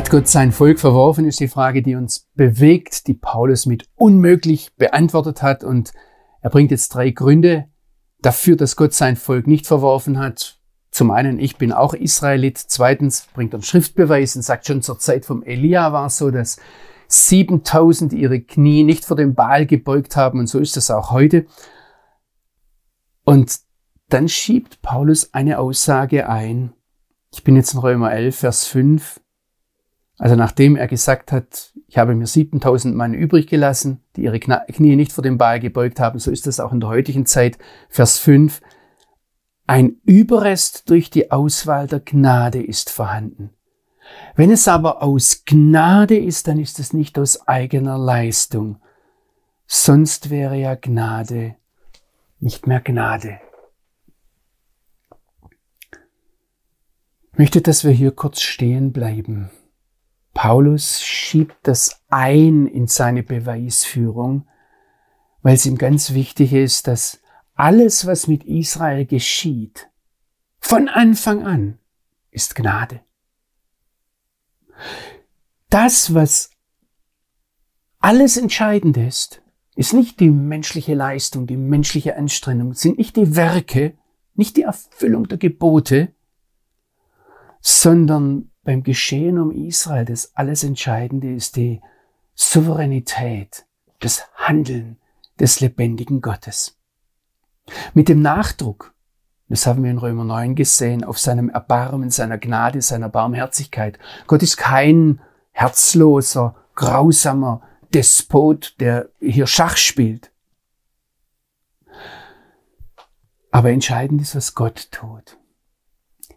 Hat Gott sein Volk verworfen, ist die Frage, die uns bewegt, die Paulus mit unmöglich beantwortet hat. Und er bringt jetzt drei Gründe dafür, dass Gott sein Volk nicht verworfen hat. Zum einen, ich bin auch Israelit. Zweitens bringt er einen Schriftbeweis und sagt, schon zur Zeit vom Elia war es so, dass 7000 ihre Knie nicht vor dem Baal gebeugt haben. Und so ist das auch heute. Und dann schiebt Paulus eine Aussage ein. Ich bin jetzt in Römer 11, Vers 5. Also nachdem er gesagt hat, ich habe mir 7000 Mann übrig gelassen, die ihre Knie nicht vor dem Baal gebeugt haben, so ist das auch in der heutigen Zeit. Vers 5. Ein Überrest durch die Auswahl der Gnade ist vorhanden. Wenn es aber aus Gnade ist, dann ist es nicht aus eigener Leistung. Sonst wäre ja Gnade nicht mehr Gnade. Ich möchte, dass wir hier kurz stehen bleiben. Paulus schiebt das ein in seine Beweisführung, weil es ihm ganz wichtig ist, dass alles, was mit Israel geschieht, von Anfang an, ist Gnade. Das, was alles entscheidend ist, ist nicht die menschliche Leistung, die menschliche Anstrengung, sind nicht die Werke, nicht die Erfüllung der Gebote, sondern beim Geschehen um Israel das alles Entscheidende ist die Souveränität, das Handeln des lebendigen Gottes. Mit dem Nachdruck, das haben wir in Römer 9 gesehen, auf seinem Erbarmen, seiner Gnade, seiner Barmherzigkeit. Gott ist kein herzloser, grausamer Despot, der hier Schach spielt. Aber entscheidend ist, was Gott tut.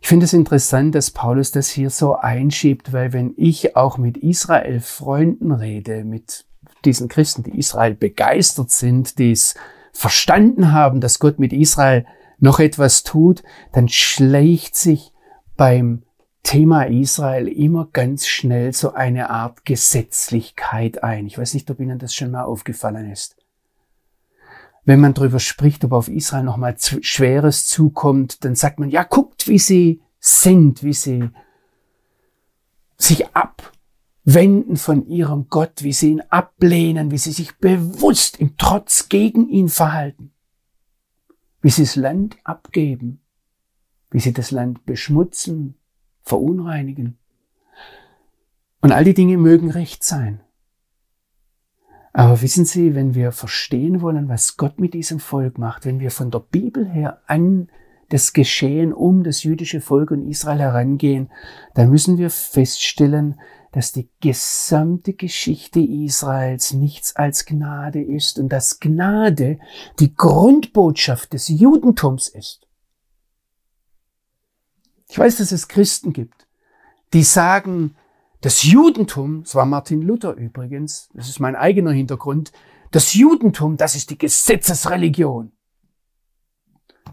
Ich finde es interessant, dass Paulus das hier so einschiebt, weil wenn ich auch mit Israel Freunden rede, mit diesen Christen, die Israel begeistert sind, die es verstanden haben, dass Gott mit Israel noch etwas tut, dann schleicht sich beim Thema Israel immer ganz schnell so eine Art Gesetzlichkeit ein. Ich weiß nicht, ob Ihnen das schon mal aufgefallen ist wenn man darüber spricht, ob auf Israel nochmal Schweres zukommt, dann sagt man, ja, guckt, wie sie sind, wie sie sich abwenden von ihrem Gott, wie sie ihn ablehnen, wie sie sich bewusst im Trotz gegen ihn verhalten, wie sie das Land abgeben, wie sie das Land beschmutzen, verunreinigen. Und all die Dinge mögen recht sein. Aber wissen Sie, wenn wir verstehen wollen, was Gott mit diesem Volk macht, wenn wir von der Bibel her an das Geschehen um das jüdische Volk und Israel herangehen, dann müssen wir feststellen, dass die gesamte Geschichte Israels nichts als Gnade ist und dass Gnade die Grundbotschaft des Judentums ist. Ich weiß, dass es Christen gibt, die sagen, das Judentum, das war Martin Luther übrigens, das ist mein eigener Hintergrund, das Judentum, das ist die Gesetzesreligion.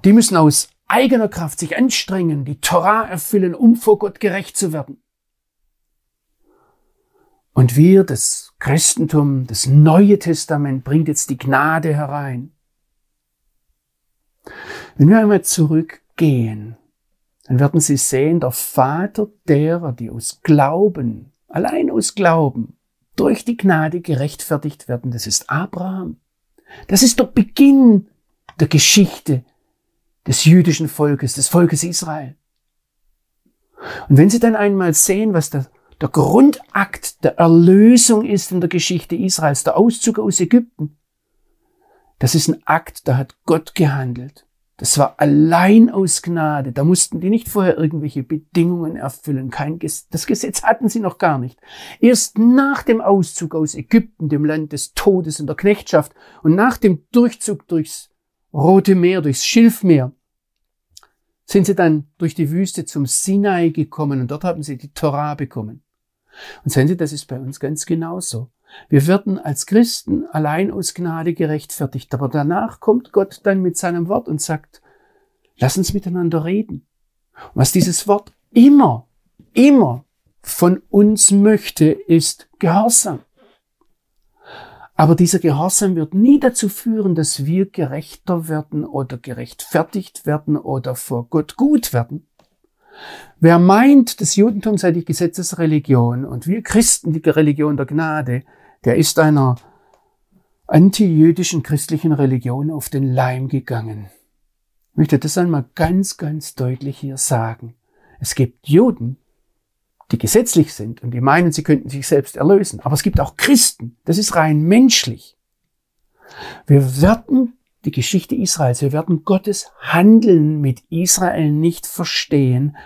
Die müssen aus eigener Kraft sich anstrengen, die Torah erfüllen, um vor Gott gerecht zu werden. Und wir, das Christentum, das Neue Testament, bringt jetzt die Gnade herein. Wenn wir einmal zurückgehen dann werden sie sehen, der Vater derer, die aus Glauben, allein aus Glauben, durch die Gnade gerechtfertigt werden, das ist Abraham. Das ist der Beginn der Geschichte des jüdischen Volkes, des Volkes Israel. Und wenn Sie dann einmal sehen, was der, der Grundakt der Erlösung ist in der Geschichte Israels, der Auszug aus Ägypten, das ist ein Akt, da hat Gott gehandelt. Das war allein aus Gnade. Da mussten die nicht vorher irgendwelche Bedingungen erfüllen. Kein Ges das Gesetz hatten sie noch gar nicht. Erst nach dem Auszug aus Ägypten, dem Land des Todes und der Knechtschaft, und nach dem Durchzug durchs Rote Meer, durchs Schilfmeer, sind sie dann durch die Wüste zum Sinai gekommen und dort haben sie die Torah bekommen. Und sehen Sie, das ist bei uns ganz genauso. Wir werden als Christen allein aus Gnade gerechtfertigt, aber danach kommt Gott dann mit seinem Wort und sagt, lass uns miteinander reden. Was dieses Wort immer, immer von uns möchte, ist Gehorsam. Aber dieser Gehorsam wird nie dazu führen, dass wir gerechter werden oder gerechtfertigt werden oder vor Gott gut werden, Wer meint, das Judentum sei die Gesetzesreligion und wir Christen die Religion der Gnade, der ist einer antijüdischen christlichen Religion auf den Leim gegangen. Ich möchte das einmal ganz, ganz deutlich hier sagen. Es gibt Juden, die gesetzlich sind und die meinen, sie könnten sich selbst erlösen. Aber es gibt auch Christen. Das ist rein menschlich. Wir werden die Geschichte Israels, wir werden Gottes Handeln mit Israel nicht verstehen,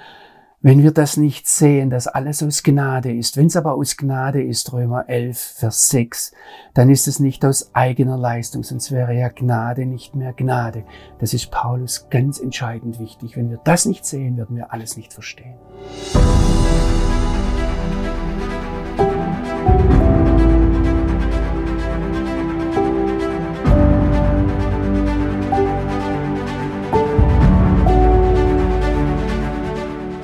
wenn wir das nicht sehen, dass alles aus Gnade ist, wenn es aber aus Gnade ist, Römer 11, Vers 6, dann ist es nicht aus eigener Leistung, sonst wäre ja Gnade nicht mehr Gnade. Das ist Paulus ganz entscheidend wichtig. Wenn wir das nicht sehen, werden wir alles nicht verstehen.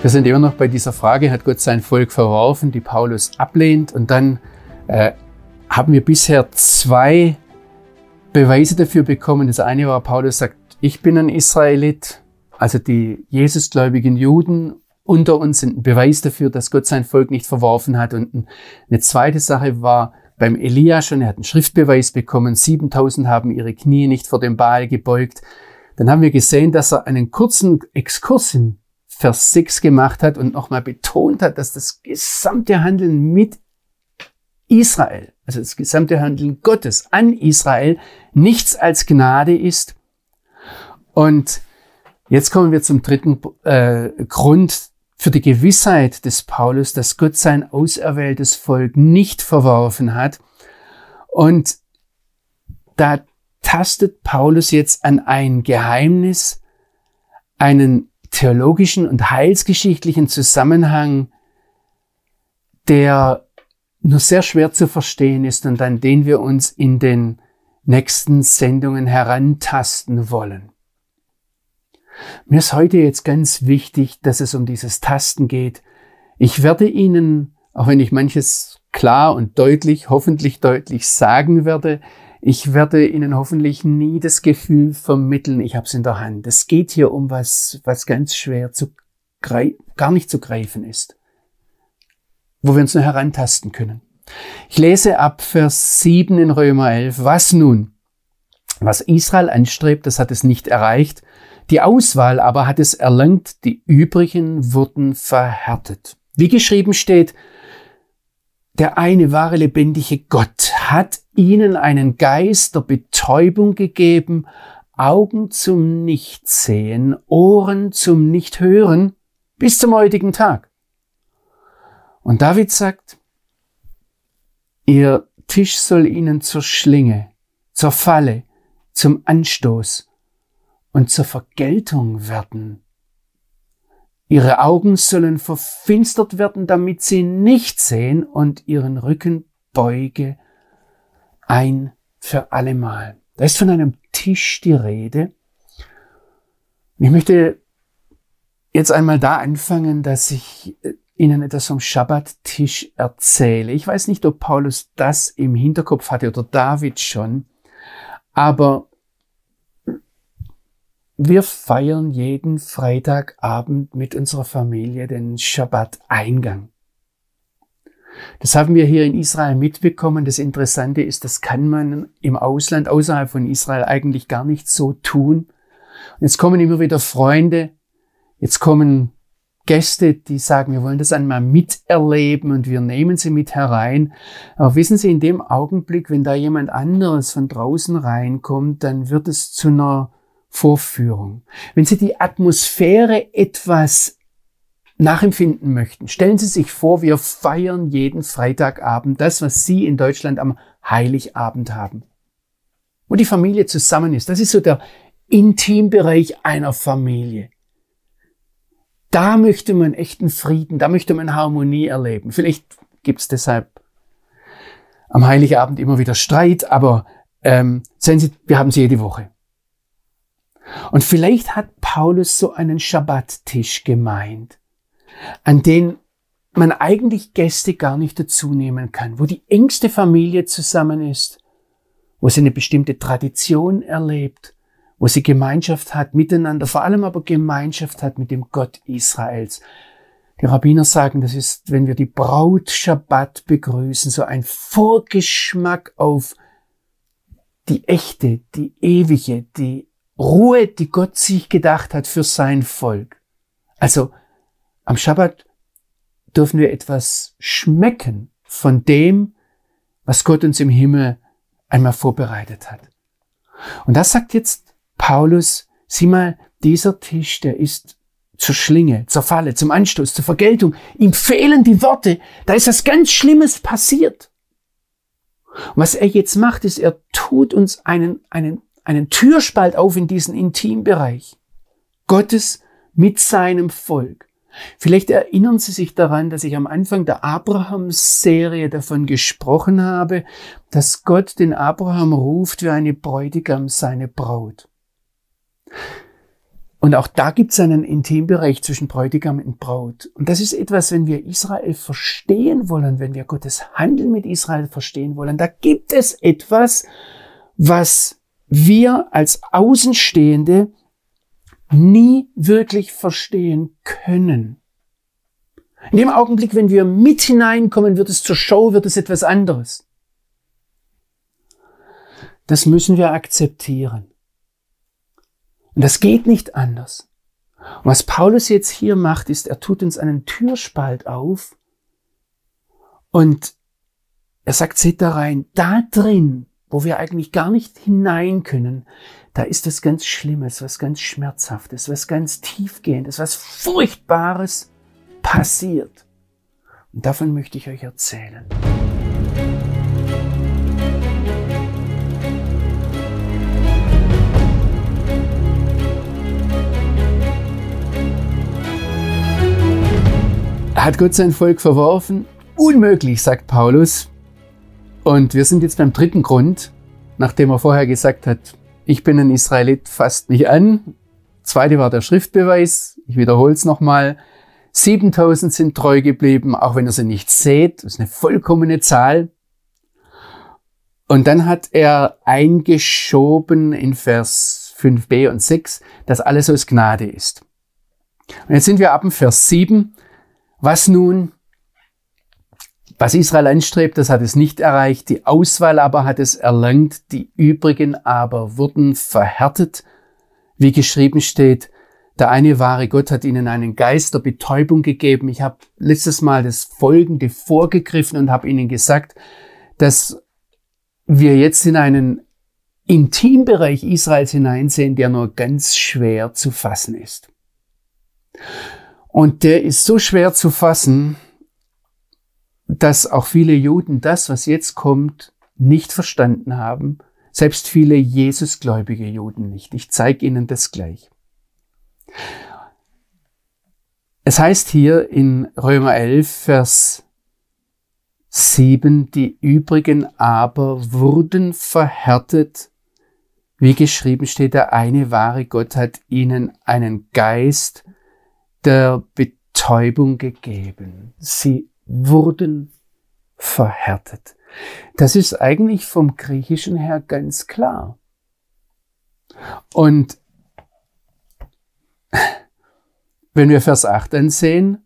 Wir sind immer noch bei dieser Frage, hat Gott sein Volk verworfen, die Paulus ablehnt. Und dann äh, haben wir bisher zwei Beweise dafür bekommen. Das eine war, Paulus sagt, ich bin ein Israelit, also die Jesusgläubigen Juden unter uns sind ein Beweis dafür, dass Gott sein Volk nicht verworfen hat. Und eine zweite Sache war beim Elia schon, er hat einen Schriftbeweis bekommen, 7000 haben ihre Knie nicht vor dem Baal gebeugt. Dann haben wir gesehen, dass er einen kurzen Exkurs in Vers 6 gemacht hat und nochmal betont hat, dass das gesamte Handeln mit Israel, also das gesamte Handeln Gottes an Israel, nichts als Gnade ist. Und jetzt kommen wir zum dritten äh, Grund für die Gewissheit des Paulus, dass Gott sein auserwähltes Volk nicht verworfen hat. Und da tastet Paulus jetzt an ein Geheimnis, einen theologischen und heilsgeschichtlichen Zusammenhang, der nur sehr schwer zu verstehen ist und an den wir uns in den nächsten Sendungen herantasten wollen. Mir ist heute jetzt ganz wichtig, dass es um dieses Tasten geht. Ich werde Ihnen, auch wenn ich manches klar und deutlich, hoffentlich deutlich sagen werde, ich werde Ihnen hoffentlich nie das Gefühl vermitteln, ich habe es in der Hand. Es geht hier um was, was ganz schwer zu gar nicht zu greifen ist, wo wir uns nur herantasten können. Ich lese ab Vers 7 in Römer 11. Was nun? Was Israel anstrebt, das hat es nicht erreicht. Die Auswahl aber hat es erlangt, die übrigen wurden verhärtet. Wie geschrieben steht, der eine wahre lebendige Gott hat ihnen einen Geist der Betäubung gegeben, Augen zum Nichtsehen, Ohren zum Nichthören, bis zum heutigen Tag. Und David sagt, ihr Tisch soll ihnen zur Schlinge, zur Falle, zum Anstoß und zur Vergeltung werden. Ihre Augen sollen verfinstert werden, damit sie nicht sehen und ihren Rücken beuge ein für allemal. Da ist von einem Tisch die Rede. Ich möchte jetzt einmal da anfangen, dass ich äh, Ihnen etwas vom Schabbattisch erzähle. Ich weiß nicht, ob Paulus das im Hinterkopf hatte oder David schon, aber wir feiern jeden Freitagabend mit unserer Familie den Schabbat-Eingang. Das haben wir hier in Israel mitbekommen. Das Interessante ist, das kann man im Ausland, außerhalb von Israel eigentlich gar nicht so tun. Und jetzt kommen immer wieder Freunde, jetzt kommen Gäste, die sagen, wir wollen das einmal miterleben und wir nehmen sie mit herein. Aber wissen Sie, in dem Augenblick, wenn da jemand anderes von draußen reinkommt, dann wird es zu einer Vorführung. Wenn Sie die Atmosphäre etwas nachempfinden möchten, stellen Sie sich vor, wir feiern jeden Freitagabend das, was Sie in Deutschland am Heiligabend haben. Wo die Familie zusammen ist. Das ist so der Intimbereich einer Familie. Da möchte man echten Frieden, da möchte man Harmonie erleben. Vielleicht gibt es deshalb am Heiligabend immer wieder Streit, aber ähm, sehen Sie, wir haben sie jede Woche. Und vielleicht hat Paulus so einen Schabbattisch gemeint, an den man eigentlich Gäste gar nicht dazu nehmen kann, wo die engste Familie zusammen ist, wo sie eine bestimmte Tradition erlebt, wo sie Gemeinschaft hat miteinander, vor allem aber Gemeinschaft hat mit dem Gott Israels. Die Rabbiner sagen, das ist, wenn wir die Braut Schabbat begrüßen, so ein Vorgeschmack auf die echte, die ewige, die Ruhe, die Gott sich gedacht hat für sein Volk. Also am Schabbat dürfen wir etwas schmecken von dem, was Gott uns im Himmel einmal vorbereitet hat. Und das sagt jetzt Paulus, sieh mal, dieser Tisch, der ist zur Schlinge, zur Falle, zum Anstoß, zur Vergeltung. Ihm fehlen die Worte. Da ist was ganz Schlimmes passiert. Und was er jetzt macht, ist, er tut uns einen, einen, einen Türspalt auf in diesen Intimbereich. Gottes mit seinem Volk. Vielleicht erinnern Sie sich daran, dass ich am Anfang der Abraham-Serie davon gesprochen habe, dass Gott den Abraham ruft wie eine Bräutigam seine Braut. Und auch da gibt es einen Intimbereich zwischen Bräutigam und Braut. Und das ist etwas, wenn wir Israel verstehen wollen, wenn wir Gottes Handeln mit Israel verstehen wollen, da gibt es etwas, was wir als Außenstehende nie wirklich verstehen können. In dem Augenblick, wenn wir mit hineinkommen, wird es zur Show, wird es etwas anderes. Das müssen wir akzeptieren. Und das geht nicht anders. Und was Paulus jetzt hier macht, ist, er tut uns einen Türspalt auf und er sagt, seht da rein, da drin, wo wir eigentlich gar nicht hinein können, da ist was ganz Schlimmes, was ganz Schmerzhaftes, was ganz Tiefgehendes, was Furchtbares passiert. Und davon möchte ich euch erzählen. Hat Gott sein Volk verworfen? Unmöglich, sagt Paulus. Und wir sind jetzt beim dritten Grund, nachdem er vorher gesagt hat, ich bin ein Israelit, fasst mich an. Zweite war der Schriftbeweis. Ich wiederhole es nochmal. 7000 sind treu geblieben, auch wenn ihr sie nicht seht. Das ist eine vollkommene Zahl. Und dann hat er eingeschoben in Vers 5b und 6, dass alles aus Gnade ist. Und jetzt sind wir ab dem Vers 7. Was nun? Was Israel anstrebt, das hat es nicht erreicht. Die Auswahl aber hat es erlangt. Die übrigen aber wurden verhärtet. Wie geschrieben steht, der eine wahre Gott hat ihnen einen Geist der Betäubung gegeben. Ich habe letztes Mal das Folgende vorgegriffen und habe ihnen gesagt, dass wir jetzt in einen Intimbereich Israels hineinsehen, der nur ganz schwer zu fassen ist. Und der ist so schwer zu fassen, dass auch viele Juden das, was jetzt kommt, nicht verstanden haben. Selbst viele Jesusgläubige Juden nicht. Ich zeige Ihnen das gleich. Es heißt hier in Römer 11, Vers 7, die übrigen aber wurden verhärtet, wie geschrieben steht, der eine wahre Gott hat ihnen einen Geist der Betäubung gegeben. Sie wurden verhärtet. Das ist eigentlich vom Griechischen her ganz klar. Und wenn wir Vers 8 ansehen,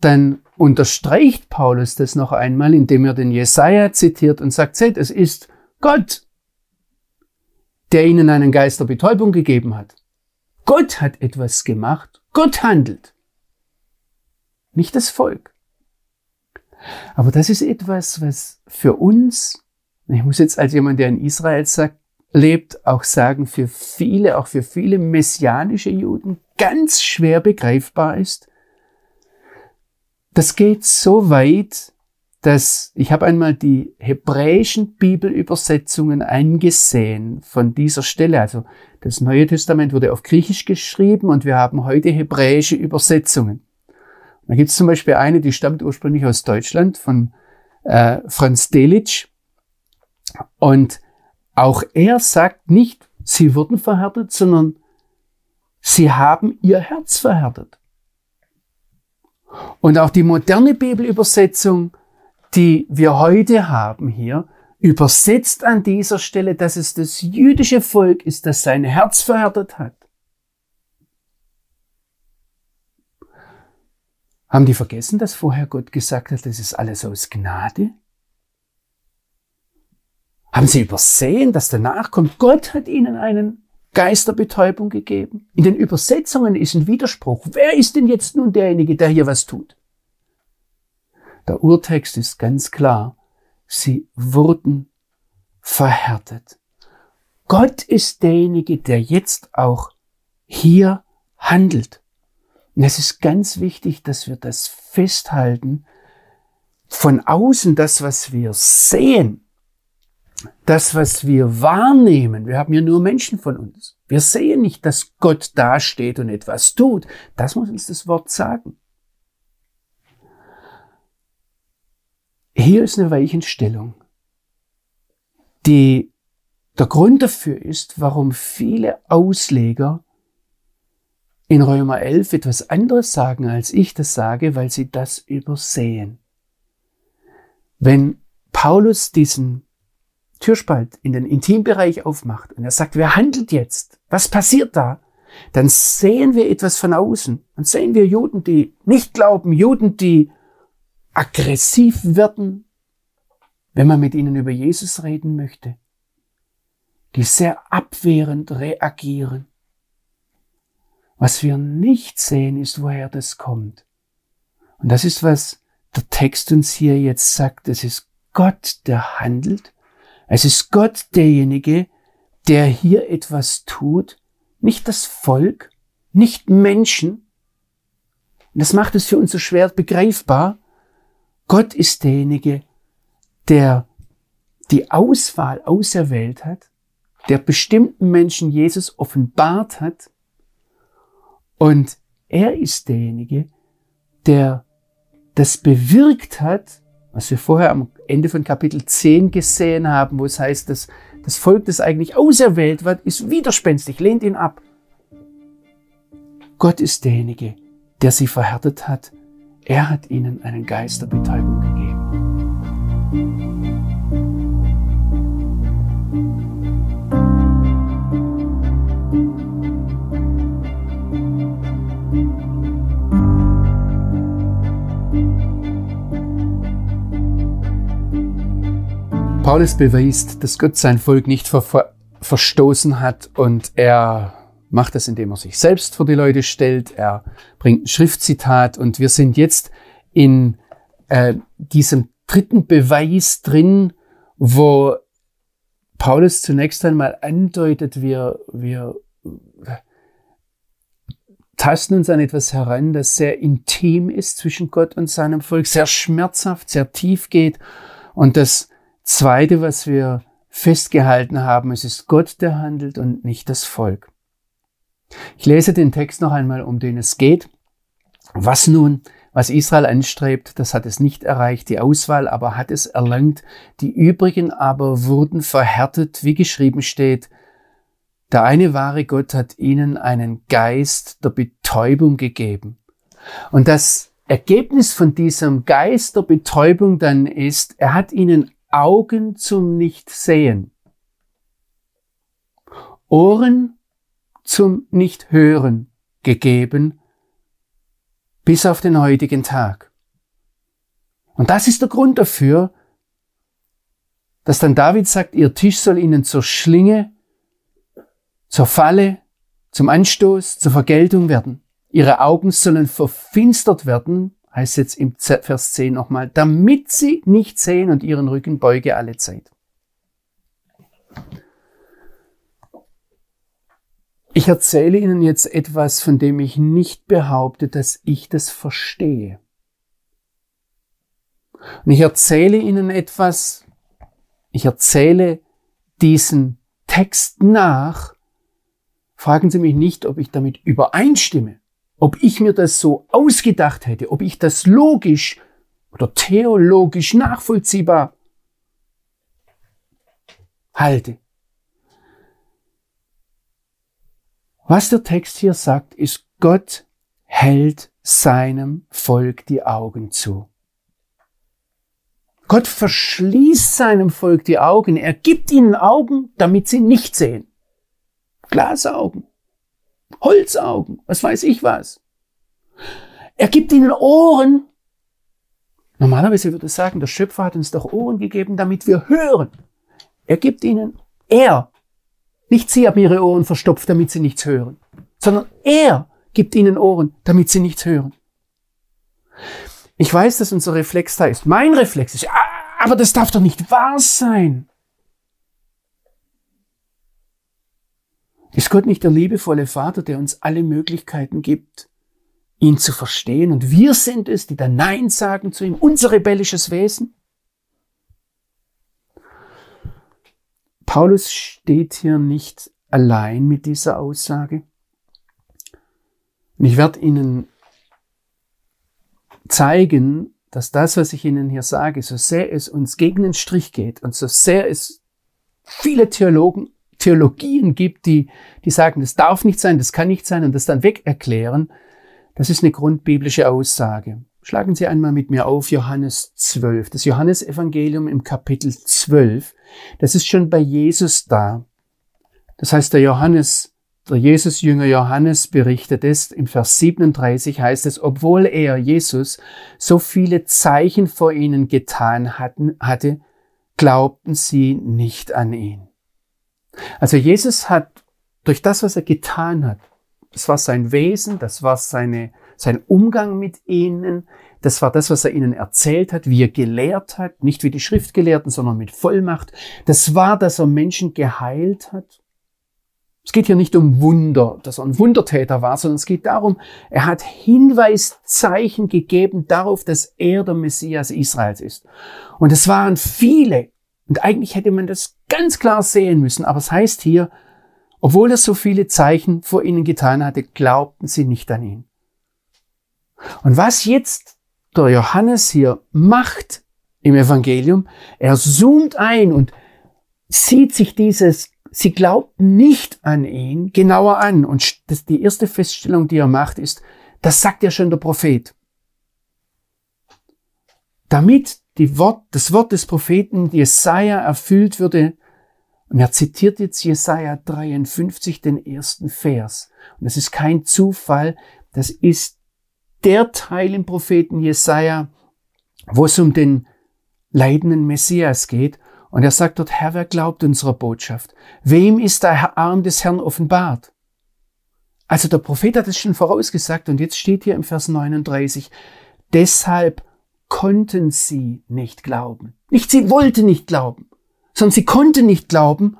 dann unterstreicht Paulus das noch einmal, indem er den Jesaja zitiert und sagt, seht, es ist Gott, der ihnen einen Geist der Betäubung gegeben hat. Gott hat etwas gemacht. Gott handelt. Nicht das Volk. Aber das ist etwas, was für uns, ich muss jetzt als jemand, der in Israel sagt, lebt, auch sagen, für viele, auch für viele messianische Juden ganz schwer begreifbar ist. Das geht so weit, dass ich habe einmal die hebräischen Bibelübersetzungen angesehen von dieser Stelle. Also das Neue Testament wurde auf Griechisch geschrieben und wir haben heute hebräische Übersetzungen. Da gibt es zum Beispiel eine, die stammt ursprünglich aus Deutschland von äh, Franz Delitzsch. Und auch er sagt nicht, sie wurden verhärtet, sondern sie haben ihr Herz verhärtet. Und auch die moderne Bibelübersetzung, die wir heute haben hier, übersetzt an dieser Stelle, dass es das jüdische Volk ist, das sein Herz verhärtet hat. Haben die vergessen, dass vorher Gott gesagt hat, das ist alles aus Gnade? Haben sie übersehen, dass danach kommt, Gott hat ihnen einen Geisterbetäubung gegeben? In den Übersetzungen ist ein Widerspruch. Wer ist denn jetzt nun derjenige, der hier was tut? Der Urtext ist ganz klar. Sie wurden verhärtet. Gott ist derjenige, der jetzt auch hier handelt. Und es ist ganz wichtig, dass wir das festhalten. Von außen das, was wir sehen, das, was wir wahrnehmen, wir haben ja nur Menschen von uns. Wir sehen nicht, dass Gott dasteht und etwas tut. Das muss uns das Wort sagen. Hier ist eine Weichenstellung, die der Grund dafür ist, warum viele Ausleger in Römer 11 etwas anderes sagen, als ich das sage, weil sie das übersehen. Wenn Paulus diesen Türspalt in den Intimbereich aufmacht und er sagt, wer handelt jetzt? Was passiert da? Dann sehen wir etwas von außen. Dann sehen wir Juden, die nicht glauben, Juden, die aggressiv werden, wenn man mit ihnen über Jesus reden möchte, die sehr abwehrend reagieren. Was wir nicht sehen, ist, woher das kommt. Und das ist, was der Text uns hier jetzt sagt. Es ist Gott, der handelt. Es ist Gott derjenige, der hier etwas tut, nicht das Volk, nicht Menschen. Und das macht es für uns so schwer begreifbar. Gott ist derjenige, der die Auswahl auserwählt hat, der bestimmten Menschen Jesus offenbart hat und er ist derjenige, der das bewirkt hat, was wir vorher am Ende von Kapitel 10 gesehen haben, wo es heißt, dass das Volk, das eigentlich auserwählt wird, ist widerspenstig, lehnt ihn ab. Gott ist derjenige, der sie verhärtet hat. Er hat ihnen einen Geist der Betäubung gegeben. Paulus beweist, dass Gott sein Volk nicht ver ver verstoßen hat und er macht das, indem er sich selbst vor die Leute stellt. Er bringt ein Schriftzitat und wir sind jetzt in äh, diesem dritten Beweis drin, wo Paulus zunächst einmal andeutet, wir, wir tasten uns an etwas heran, das sehr intim ist zwischen Gott und seinem Volk, sehr schmerzhaft, sehr tief geht und das Zweite, was wir festgehalten haben, es ist Gott, der handelt und nicht das Volk. Ich lese den Text noch einmal, um den es geht. Was nun, was Israel anstrebt, das hat es nicht erreicht, die Auswahl aber hat es erlangt, die übrigen aber wurden verhärtet, wie geschrieben steht, der eine wahre Gott hat ihnen einen Geist der Betäubung gegeben. Und das Ergebnis von diesem Geist der Betäubung dann ist, er hat ihnen Augen zum Nichtsehen, Ohren zum Nichthören gegeben, bis auf den heutigen Tag. Und das ist der Grund dafür, dass dann David sagt, ihr Tisch soll ihnen zur Schlinge, zur Falle, zum Anstoß, zur Vergeltung werden. Ihre Augen sollen verfinstert werden, heißt jetzt im Vers 10 nochmal, damit sie nicht sehen und ihren Rücken beuge alle Zeit. Ich erzähle Ihnen jetzt etwas, von dem ich nicht behaupte, dass ich das verstehe. Und ich erzähle Ihnen etwas, ich erzähle diesen Text nach, fragen Sie mich nicht, ob ich damit übereinstimme ob ich mir das so ausgedacht hätte, ob ich das logisch oder theologisch nachvollziehbar halte. Was der Text hier sagt, ist, Gott hält seinem Volk die Augen zu. Gott verschließt seinem Volk die Augen. Er gibt ihnen Augen, damit sie nicht sehen. Glasaugen, Holzaugen, was weiß ich was. Er gibt ihnen Ohren. Normalerweise würde ich sagen, der Schöpfer hat uns doch Ohren gegeben, damit wir hören. Er gibt ihnen, er, nicht sie haben ihre Ohren verstopft, damit sie nichts hören, sondern er gibt ihnen Ohren, damit sie nichts hören. Ich weiß, dass unser Reflex da ist. Mein Reflex ist, aber das darf doch nicht wahr sein. Ist Gott nicht der liebevolle Vater, der uns alle Möglichkeiten gibt, ihn zu verstehen? Und wir sind es, die dann Nein sagen zu ihm, unser rebellisches Wesen? Paulus steht hier nicht allein mit dieser Aussage. Und ich werde Ihnen zeigen, dass das, was ich Ihnen hier sage, so sehr es uns gegen den Strich geht und so sehr es viele Theologen, Theologien gibt, die, die sagen, das darf nicht sein, das kann nicht sein und das dann weg erklären, das ist eine grundbiblische Aussage. Schlagen Sie einmal mit mir auf Johannes 12. Das Johannesevangelium im Kapitel 12. Das ist schon bei Jesus da. Das heißt, der Johannes, der Jesus-Jünger Johannes berichtet es. Im Vers 37 heißt es, obwohl er, Jesus, so viele Zeichen vor ihnen getan hatten, hatte, glaubten sie nicht an ihn. Also Jesus hat durch das, was er getan hat, das war sein Wesen, das war seine, sein Umgang mit ihnen, das war das, was er ihnen erzählt hat, wie er gelehrt hat, nicht wie die Schriftgelehrten, sondern mit Vollmacht. Das war, dass er Menschen geheilt hat. Es geht hier nicht um Wunder, dass er ein Wundertäter war, sondern es geht darum, er hat Hinweiszeichen gegeben darauf, dass er der Messias Israels ist. Und es waren viele. Und eigentlich hätte man das ganz klar sehen müssen. Aber es heißt hier, obwohl er so viele Zeichen vor ihnen getan hatte, glaubten sie nicht an ihn. Und was jetzt der Johannes hier macht im Evangelium, er zoomt ein und sieht sich dieses, sie glaubten nicht an ihn, genauer an. Und die erste Feststellung, die er macht, ist, das sagt ja schon der Prophet. Damit Wort, das Wort des Propheten Jesaja erfüllt würde, und er zitiert jetzt Jesaja 53, den ersten Vers. Und das ist kein Zufall, das ist der Teil im Propheten Jesaja, wo es um den leidenden Messias geht. Und er sagt dort, Herr, wer glaubt unserer Botschaft? Wem ist der Arm des Herrn offenbart? Also der Prophet hat es schon vorausgesagt und jetzt steht hier im Vers 39, deshalb konnten sie nicht glauben. Nicht sie wollten nicht glauben sondern sie konnte nicht glauben.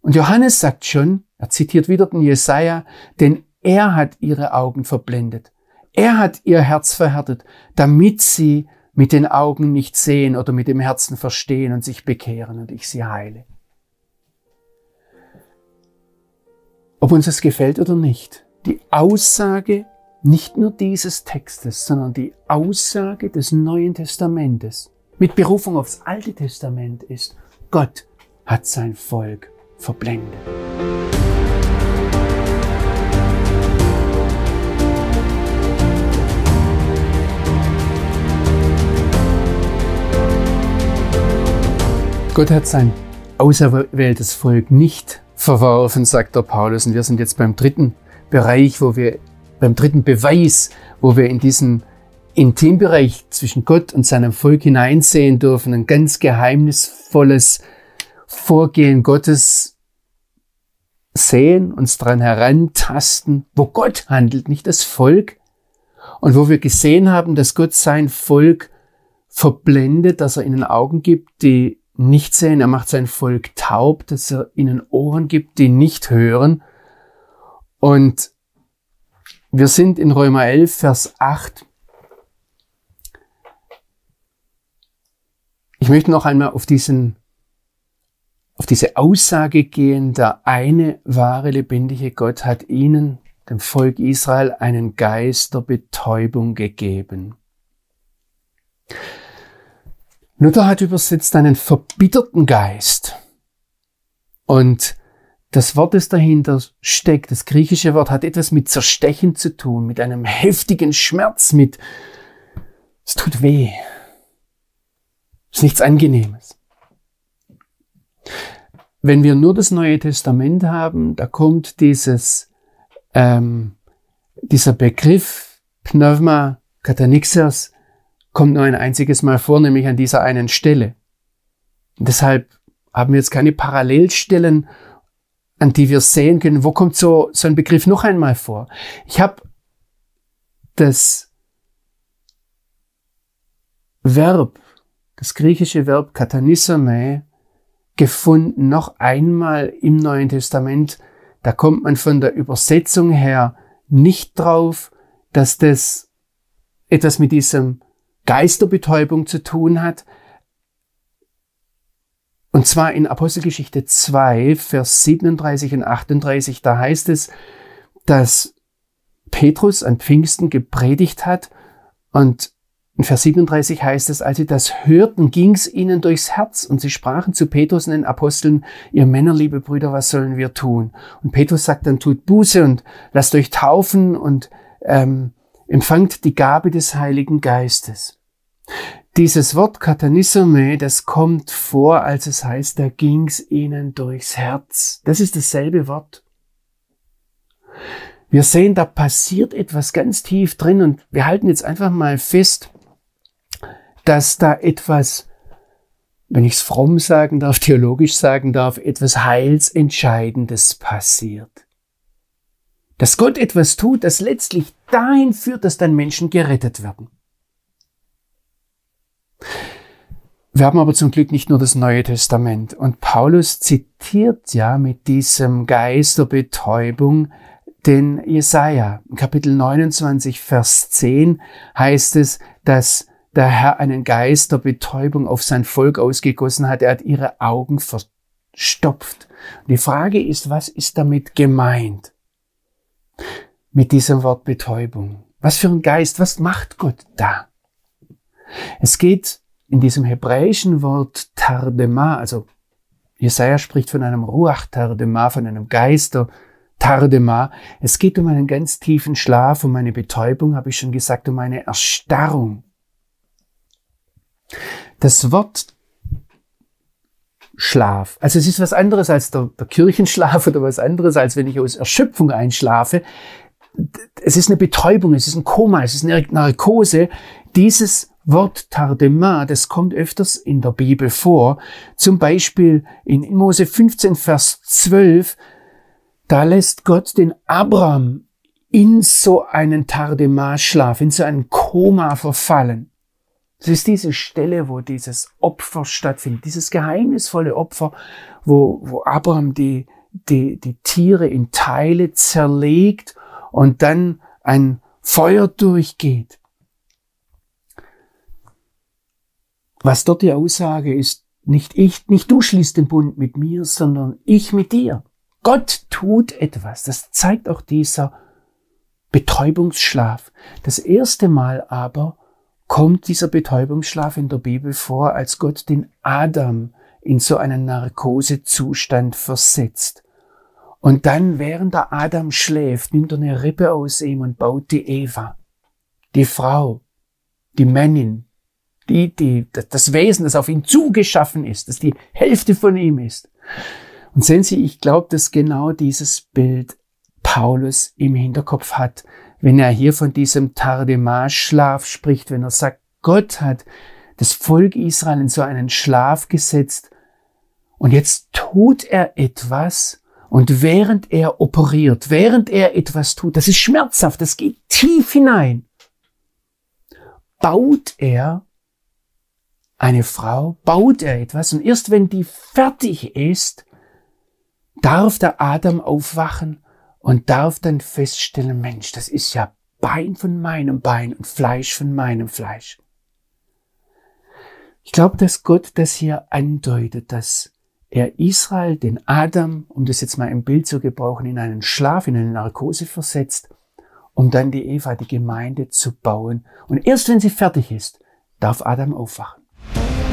Und Johannes sagt schon, er zitiert wieder den Jesaja, denn er hat ihre Augen verblendet. Er hat ihr Herz verhärtet, damit sie mit den Augen nicht sehen oder mit dem Herzen verstehen und sich bekehren und ich sie heile. Ob uns das gefällt oder nicht, die Aussage nicht nur dieses Textes, sondern die Aussage des Neuen Testamentes mit Berufung aufs Alte Testament ist, Gott hat sein Volk verblendet. Gott hat sein auserwähltes Volk nicht verworfen, sagt der Paulus. Und wir sind jetzt beim dritten Bereich, wo wir, beim dritten Beweis, wo wir in diesen Intimbereich zwischen Gott und seinem Volk hineinsehen dürfen, ein ganz geheimnisvolles Vorgehen Gottes sehen, uns daran herantasten, wo Gott handelt, nicht das Volk, und wo wir gesehen haben, dass Gott sein Volk verblendet, dass er ihnen Augen gibt, die nicht sehen, er macht sein Volk taub, dass er ihnen Ohren gibt, die nicht hören. Und wir sind in Römer 11, Vers 8 Ich möchte noch einmal auf diesen, auf diese Aussage gehen, der eine wahre lebendige Gott hat ihnen, dem Volk Israel, einen Geist der Betäubung gegeben. Luther hat übersetzt einen verbitterten Geist. Und das Wort, das dahinter steckt, das griechische Wort, hat etwas mit Zerstechen zu tun, mit einem heftigen Schmerz, mit, es tut weh, Ist nichts Angenehmes. Wenn wir nur das Neue Testament haben, da kommt dieses, ähm, dieser Begriff Pneuma Katanixers kommt nur ein einziges Mal vor, nämlich an dieser einen Stelle. Und deshalb haben wir jetzt keine Parallelstellen, an die wir sehen können, wo kommt so, so ein Begriff noch einmal vor. Ich habe das Verb, das griechische Verb katanisome, gefunden, noch einmal im Neuen Testament. Da kommt man von der Übersetzung her nicht drauf, dass das etwas mit diesem Geisterbetäubung zu tun hat. Und zwar in Apostelgeschichte 2, Vers 37 und 38, da heißt es, dass Petrus an Pfingsten gepredigt hat und in Vers 37 heißt es, als sie das hörten, ging's ihnen durchs Herz und sie sprachen zu Petrus und den Aposteln, ihr Männer, liebe Brüder, was sollen wir tun? Und Petrus sagt dann, tut Buße und lasst euch taufen und ähm, empfangt die Gabe des Heiligen Geistes. Dieses Wort Katanissome, das kommt vor, als es heißt, da ging's ihnen durchs Herz. Das ist dasselbe Wort. Wir sehen, da passiert etwas ganz tief drin und wir halten jetzt einfach mal fest, dass da etwas, wenn ich es fromm sagen darf, theologisch sagen darf, etwas Heilsentscheidendes passiert. Dass Gott etwas tut, das letztlich dahin führt, dass dann Menschen gerettet werden. Wir haben aber zum Glück nicht nur das Neue Testament. Und Paulus zitiert ja mit diesem Geist der Betäubung den Jesaja. Kapitel 29, Vers 10 heißt es, dass der Herr einen Geist der Betäubung auf sein Volk ausgegossen hat. Er hat ihre Augen verstopft. Die Frage ist, was ist damit gemeint? Mit diesem Wort Betäubung. Was für ein Geist, was macht Gott da? Es geht in diesem hebräischen Wort Tardema, also Jesaja spricht von einem Ruach Tardema, von einem Geister Tardema. Es geht um einen ganz tiefen Schlaf, um eine Betäubung, habe ich schon gesagt, um eine Erstarrung. Das Wort Schlaf, also es ist was anderes als der, der Kirchenschlaf oder was anderes, als wenn ich aus Erschöpfung einschlafe. Es ist eine Betäubung, es ist ein Koma, es ist eine Narkose. Dieses Wort Tardema, das kommt öfters in der Bibel vor. Zum Beispiel in Mose 15, Vers 12, da lässt Gott den Abraham in so einen Tardema-Schlaf, in so einen Koma verfallen. Es ist diese Stelle, wo dieses Opfer stattfindet, dieses geheimnisvolle Opfer, wo, wo Abraham die, die, die Tiere in Teile zerlegt und dann ein Feuer durchgeht. Was dort die Aussage ist, nicht ich, nicht du schließt den Bund mit mir, sondern ich mit dir. Gott tut etwas. Das zeigt auch dieser Betäubungsschlaf. Das erste Mal aber kommt dieser Betäubungsschlaf in der Bibel vor, als Gott den Adam in so einen Narkosezustand versetzt. Und dann, während der Adam schläft, nimmt er eine Rippe aus ihm und baut die Eva, die Frau, die Männin, die, die, das Wesen, das auf ihn zugeschaffen ist, das die Hälfte von ihm ist. Und sehen Sie, ich glaube, dass genau dieses Bild Paulus im Hinterkopf hat, wenn er hier von diesem Tardema-Schlaf spricht, wenn er sagt, Gott hat das Volk Israel in so einen Schlaf gesetzt und jetzt tut er etwas und während er operiert, während er etwas tut, das ist schmerzhaft, das geht tief hinein, baut er eine Frau, baut er etwas und erst wenn die fertig ist, darf der Adam aufwachen und darf dann feststellen, Mensch, das ist ja Bein von meinem Bein und Fleisch von meinem Fleisch. Ich glaube, dass Gott das hier andeutet, dass er Israel, den Adam, um das jetzt mal im Bild zu gebrauchen, in einen Schlaf, in eine Narkose versetzt, um dann die Eva, die Gemeinde zu bauen. Und erst wenn sie fertig ist, darf Adam aufwachen. Bye.